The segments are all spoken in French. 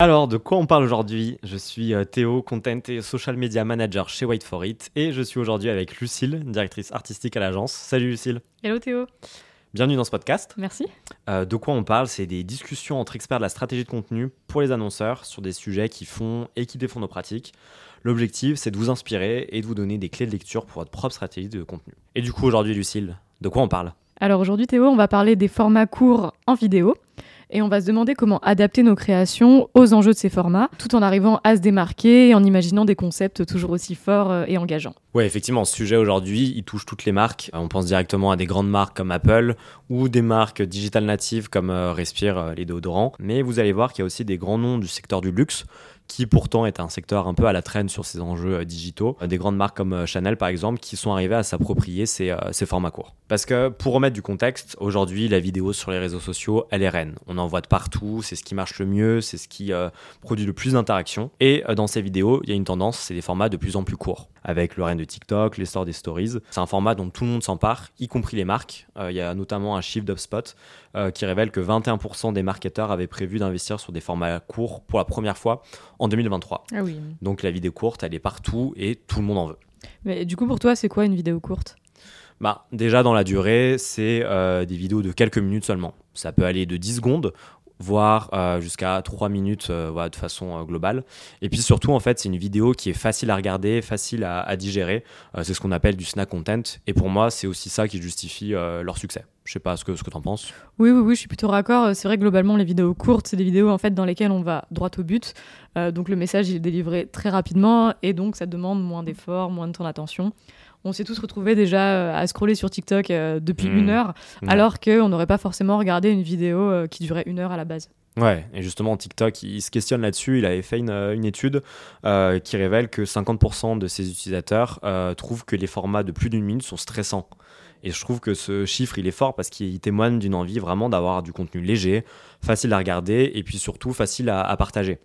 Alors, de quoi on parle aujourd'hui? Je suis euh, Théo, Content et Social Media Manager chez Wait for It et je suis aujourd'hui avec Lucille, directrice artistique à l'agence. Salut Lucille. Hello Théo. Bienvenue dans ce podcast. Merci. Euh, de quoi on parle? C'est des discussions entre experts de la stratégie de contenu pour les annonceurs sur des sujets qui font et qui défendent nos pratiques. L'objectif, c'est de vous inspirer et de vous donner des clés de lecture pour votre propre stratégie de contenu. Et du coup, aujourd'hui, Lucille, de quoi on parle? Alors aujourd'hui, Théo, on va parler des formats courts en vidéo et on va se demander comment adapter nos créations aux enjeux de ces formats, tout en arrivant à se démarquer et en imaginant des concepts toujours aussi forts euh, et engageants. Oui, effectivement, ce sujet aujourd'hui, il touche toutes les marques. Euh, on pense directement à des grandes marques comme Apple ou des marques digital natives comme euh, Respire, les déodorants. Mais vous allez voir qu'il y a aussi des grands noms du secteur du luxe qui pourtant est un secteur un peu à la traîne sur ces enjeux euh, digitaux. Des grandes marques comme euh, Chanel par exemple qui sont arrivées à s'approprier ces, euh, formats courts. Parce que pour remettre du contexte, aujourd'hui la vidéo sur les réseaux sociaux, elle est reine. On en voit de partout, c'est ce qui marche le mieux, c'est ce qui produit le plus d'interactions. Et dans ces vidéos, il y a une tendance, c'est des formats de plus en plus courts. Avec le règne de TikTok, l'essor des stories, c'est un format dont tout le monde s'empare, y compris les marques. Il y a notamment un chiffre d'UpSpot qui révèle que 21% des marketeurs avaient prévu d'investir sur des formats courts pour la première fois en 2023. Ah oui. Donc la vidéo courte, elle est partout et tout le monde en veut. Mais du coup, pour toi, c'est quoi une vidéo courte? Bah, déjà dans la durée, c'est euh, des vidéos de quelques minutes seulement. Ça peut aller de 10 secondes voire euh, jusqu'à 3 minutes euh, de façon globale. Et puis surtout, en fait, c'est une vidéo qui est facile à regarder, facile à, digérer. c'est ce qu'on appelle du snack content. Et pour moi, c'est aussi ça qui justifie leur succès. Je sais pas ce que, ce que tu en penses. Oui, oui, oui, je suis plutôt raccord. C'est vrai globalement, les vidéos courtes, c'est des vidéos en fait dans lesquelles on va droit au but. Euh, donc le message est délivré très rapidement et donc ça demande moins d'efforts, moins de temps d'attention. On s'est tous retrouvés déjà euh, à scroller sur TikTok euh, depuis mmh. une heure, alors qu'on n'aurait pas forcément regardé une vidéo qui durait une heure à la base. Ouais, et justement, TikTok, il se questionne là-dessus. Il avait fait une, une étude qui révèle que 50% de ses utilisateurs trouvent que les formats de plus d'une minute sont stressants. Et je trouve que ce chiffre, il est fort parce qu'il témoigne d'une envie vraiment d'avoir du contenu léger, facile à regarder et puis surtout facile à, partager.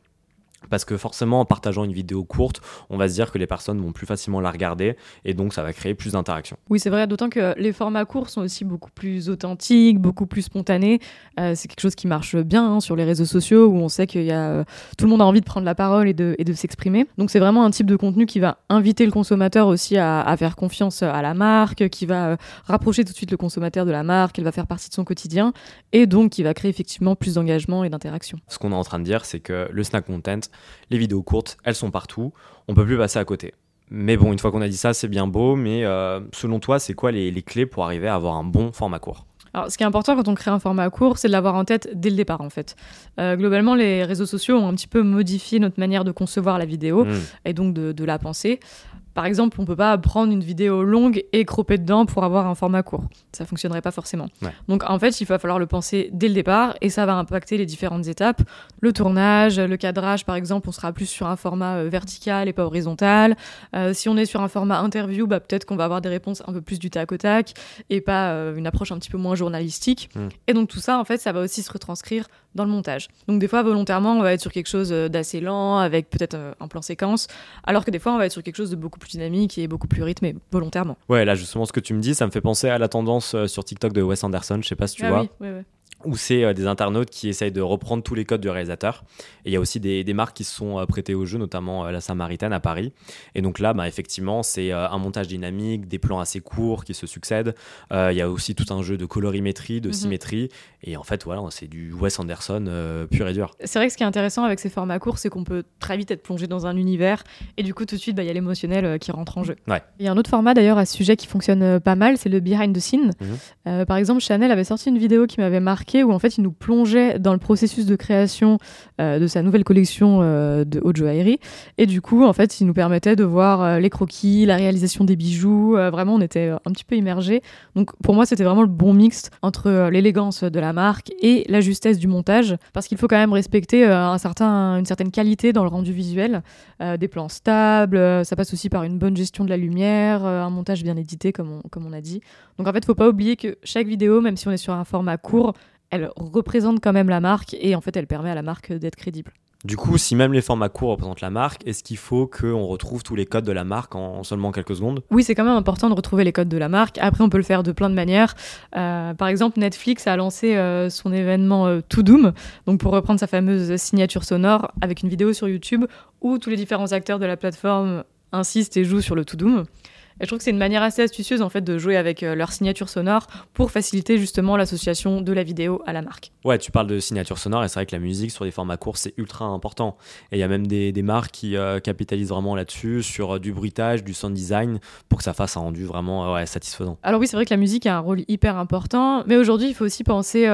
Parce que forcément, en partageant une vidéo courte, on va se dire que les personnes vont plus facilement la regarder et donc ça va créer plus d'interactions. Oui, c'est vrai, d'autant que les formats courts sont aussi beaucoup plus authentiques, beaucoup plus spontanés. Euh, c'est quelque chose qui marche bien hein, sur les réseaux sociaux où on sait que y a, euh, tout le monde a envie de prendre la parole et de, et de s'exprimer. Donc c'est vraiment un type de contenu qui va inviter le consommateur aussi à, à faire confiance à la marque, qui va euh, rapprocher tout de suite le consommateur de la marque, elle va faire partie de son quotidien et donc qui va créer effectivement plus d'engagement et d'interaction. Ce qu'on est en train de dire, c'est que le snack content, les vidéos courtes, elles sont partout. On peut plus passer à côté. Mais bon, une fois qu'on a dit ça, c'est bien beau. Mais euh, selon toi, c'est quoi les, clés pour arriver à avoir un bon format court? Alors, ce qui est important quand on crée un format court, c'est de l'avoir en tête dès le départ, en fait. Euh, globalement, les réseaux sociaux ont un petit peu modifié notre manière de concevoir la vidéo mmh. et donc de, de, la penser. Par exemple, on peut pas prendre une vidéo longue et cropper dedans pour avoir un format court. Ça fonctionnerait pas forcément. Donc en fait, il va falloir le penser dès le départ et ça va impacter les différentes étapes. Le tournage, le cadrage, par exemple, on sera plus sur un format euh, vertical et pas horizontal. Euh, si on est sur un format interview, bah, peut-être qu'on va avoir des réponses un peu plus du tac au tac et pas euh, une approche un petit peu moins journalistique. Mm. Et donc tout ça, en fait, ça va aussi se retranscrire dans le montage. Donc des fois, volontairement, on va être sur quelque chose d'assez lent, avec peut-être un plan séquence, alors que des fois, on va être sur quelque chose de beaucoup plus dynamique et beaucoup plus rythmé, volontairement. Ouais, là, justement, ce que tu me dis, ça me fait penser à la tendance euh, sur TikTok de Wes Anderson, je sais pas si tu ah vois. Oui, oui, oui où c'est euh, des internautes qui essayent de reprendre tous les codes du réalisateur. Et il y a aussi des, marques qui se sont euh, prêtées au jeu, notamment euh, la Samaritaine à Paris. Et donc là, bah, effectivement, c'est un montage dynamique, des plans assez courts qui se succèdent. Il y a aussi tout un jeu de colorimétrie, de mhm. symétrie. Et en fait, voilà, c'est du Wes Anderson pur et dur. C'est vrai que ce qui est intéressant avec ces formats courts, c'est qu'on peut très vite être plongé dans un univers. Et du coup, tout de suite, bah, il y a l'émotionnel qui rentre en jeu. Il y a un autre format d'ailleurs à ce sujet qui fonctionne pas mal, c'est le behind the scene. Mhm. par exemple, Chanel avait sorti une vidéo qui m'avait où en fait il nous plongeait dans le processus de création euh, de sa nouvelle collection euh, de haute joaillerie et du coup en fait il nous permettait de voir euh, les croquis, la réalisation des bijoux, vraiment on était un petit peu immergé. Donc pour moi c'était vraiment le bon mix entre l'élégance de la marque et la justesse du montage parce qu'il faut quand même respecter un certain, une certaine qualité dans le rendu visuel, des plans stables, ça passe aussi par une bonne gestion de la lumière, un montage bien édité comme on, comme on a dit. Donc en fait, faut pas oublier que chaque vidéo, même si on est sur un format court, elle représente quand même la marque et en fait elle permet à la marque d'être crédible. Du coup, si même les formats courts représentent la marque, est-ce qu'il faut qu'on retrouve tous les codes de la marque en seulement quelques secondes? Oui, c'est quand même important de retrouver les codes de la marque. Après, on peut le faire de plein de manières. Euh, par exemple, Netflix a lancé euh, son événement euh, To Doom, donc pour reprendre sa fameuse signature sonore avec une vidéo sur YouTube où tous les différents acteurs de la plateforme insistent et jouent sur le To Doom. Et je trouve que c'est une manière assez astucieuse en fait de jouer avec euh, leur signature sonore pour faciliter justement l'association de la vidéo à la marque. Ouais, tu parles de signature sonore et c'est vrai que la musique sur des formats courts c'est ultra important. Et il y a même des, des marques qui euh, capitalisent vraiment là-dessus sur euh, du bruitage, du sound design pour que ça fasse un rendu vraiment ouais, satisfaisant. Alors oui, c'est vrai que la musique a un rôle hyper important, mais aujourd'hui il faut aussi penser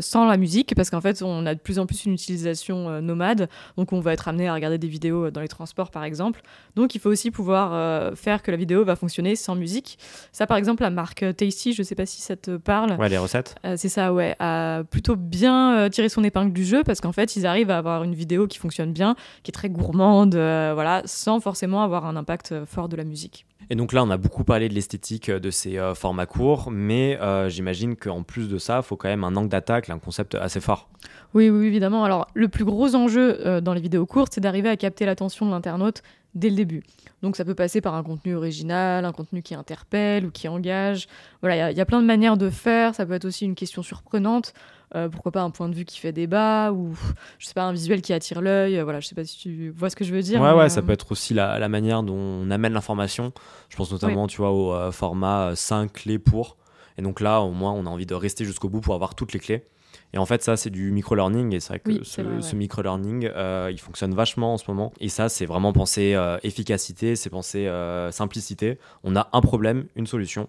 sans la musique parce qu'en fait on a de plus en plus une utilisation nomade, donc on va être amené à regarder des vidéos dans les transports par exemple. Donc il faut aussi pouvoir faire que la vidéo va fonctionner sans musique. Ça, par exemple, la marque Tasty, je sais pas si ça te parle. Ouais, les recettes. Euh, c'est ça, ouais, a plutôt bien euh, tiré son épingle du jeu parce qu'en fait, ils arrivent à avoir une vidéo qui fonctionne bien, qui est très gourmande, euh, voilà, sans forcément avoir un impact fort de la musique. Et donc là, on a beaucoup parlé de l'esthétique de ces formats courts, mais j'imagine qu'en plus de ça, il faut quand même un angle d'attaque, un concept assez fort. Oui, oui, évidemment. Alors, le plus gros enjeu dans les vidéos courtes, c'est d'arriver à capter l'attention de l'internaute dès le début. Donc ça peut passer par un contenu original, un contenu qui interpelle ou qui engage. Voilà, il y, a plein de manières de faire. Ça peut être aussi une question surprenante. Euh, pourquoi pas un point de vue qui fait débat ou je sais pas un visuel qui attire l'œil. voilà, je sais pas si tu vois ce que je veux dire. Ouais, ouais, ça euh, peut être aussi la, manière dont on amène l'information. Je pense notamment, tu vois, au euh, format 5 clés pour. Et donc là, au moins, on a envie de rester jusqu'au bout pour avoir toutes les clés. Et en fait, ça, c'est du micro-learning. Et c'est vrai que ce, micro-learning, euh, il fonctionne vachement en ce moment. Et ça, c'est vraiment penser euh, efficacité, c'est penser euh, simplicité. On a un problème, une solution.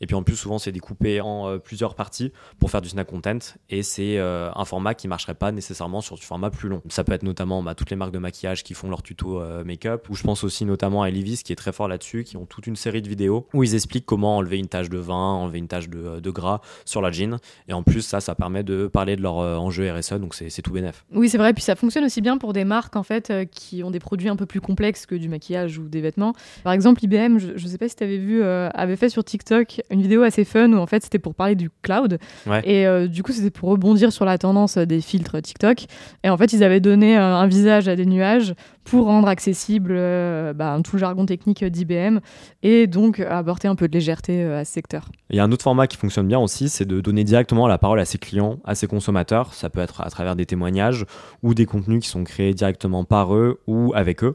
Et puis en plus, souvent, c'est découpé en euh, plusieurs parties pour faire du snack content. Et c'est euh, un format qui marcherait pas nécessairement sur du format plus long. Ça peut être notamment bah, toutes les marques de maquillage qui font leur tuto euh, make-up. Ou je pense aussi notamment à Elivis qui est très fort là-dessus, qui ont toute une série de vidéos où ils expliquent comment enlever une tache de vin, enlever une tache de, de gras sur la jean. Et en plus, ça, ça permet de parler de leur enjeu RSE. Donc c'est tout bénef. Oui, c'est vrai. Puis ça fonctionne aussi bien pour des marques en fait qui ont des produits un peu plus complexes que du maquillage ou des vêtements. Par exemple, IBM, je, je sais pas si tu avais vu, avait fait sur TikTok une vidéo assez fun où en fait c'était pour parler du cloud. Et euh, du coup, c'était pour rebondir sur la tendance des filtres TikTok. Et en fait, ils avaient donné euh, un visage à des nuages pour rendre accessible euh, bah, tout le jargon technique d'IBM et donc apporter un peu de légèreté à ce secteur. Il y a un autre format qui fonctionne bien aussi, c'est de donner directement la parole à ses clients, à ses consommateurs. Ça peut être à travers des témoignages ou des contenus qui sont créés directement par eux ou avec eux.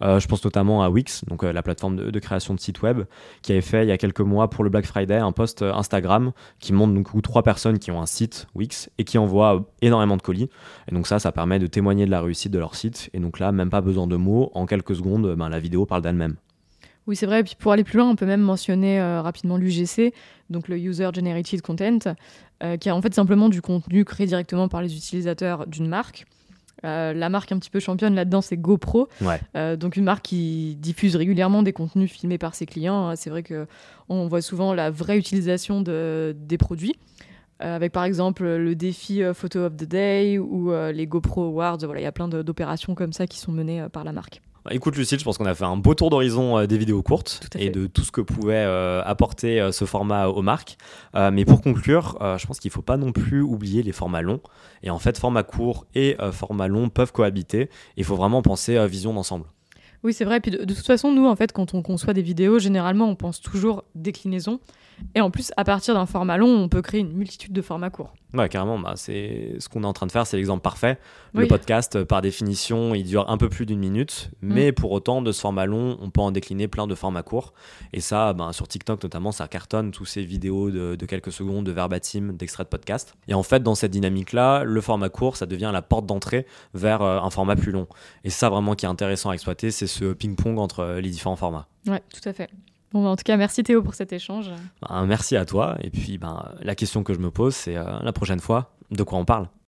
je pense notamment à Wix, donc la plateforme de, de, création de sites web, qui avait fait il y a quelques mois pour le Black Friday un post Instagram qui montre donc trois personnes qui ont un site Wix et qui envoient énormément de colis. Et donc ça, ça permet de témoigner de la réussite de leur site. Et donc là, même pas besoin de mots. En quelques secondes, ben, la vidéo parle d'elle-même. Oui, c'est vrai. Et puis pour aller plus loin, on peut même mentionner euh, rapidement l'UGC, donc le User Generated Content, euh, qui est en fait simplement du contenu créé directement par les utilisateurs d'une marque. Euh, la marque un petit peu championne là-dedans, c'est GoPro. Euh, donc une marque qui diffuse régulièrement des contenus filmés par ses clients. C'est vrai que on voit souvent la vraie utilisation de, des produits. Euh, avec par exemple le défi Photo of the Day ou les GoPro Awards. Voilà, il y a plein d'opérations comme ça qui sont menées par la marque. Bah, écoute Lucille, je pense qu'on a fait un beau tour d'horizon euh, des vidéos courtes et de tout ce que pouvait euh, apporter euh, ce format aux marques. mais pour conclure, je pense qu'il ne faut pas non plus oublier les formats longs. Et en fait, format court et format long peuvent cohabiter. Il faut vraiment penser à vision d'ensemble. Oui, c'est vrai. Puis de, de, toute façon, nous, en fait, quand on conçoit des vidéos, généralement, on pense toujours déclinaison. Et en plus, à partir d'un format long, on peut créer une multitude de formats courts. Ouais, carrément. Bah, c'est ce qu'on est en train de faire, c'est l'exemple parfait. Le podcast, par définition, il dure un peu plus d'une minute, mm. mais pour autant, de ce format long, on peut en décliner plein de formats courts. Et ça, bah, sur TikTok notamment, ça cartonne tous ces vidéos de, quelques secondes, de verbatim, d'extraits de podcast. Et en fait, dans cette dynamique-là, le format court, ça devient la porte d'entrée vers euh, un format plus long. Et ça, vraiment, qui est intéressant à exploiter, c'est ce ping-pong entre euh, les différents formats. Ouais, tout à fait. Bah, en tout cas, merci Théo pour cet échange. Ben, merci à toi. Et puis, ben, la question que je me pose, c'est euh, la prochaine fois, de quoi on parle?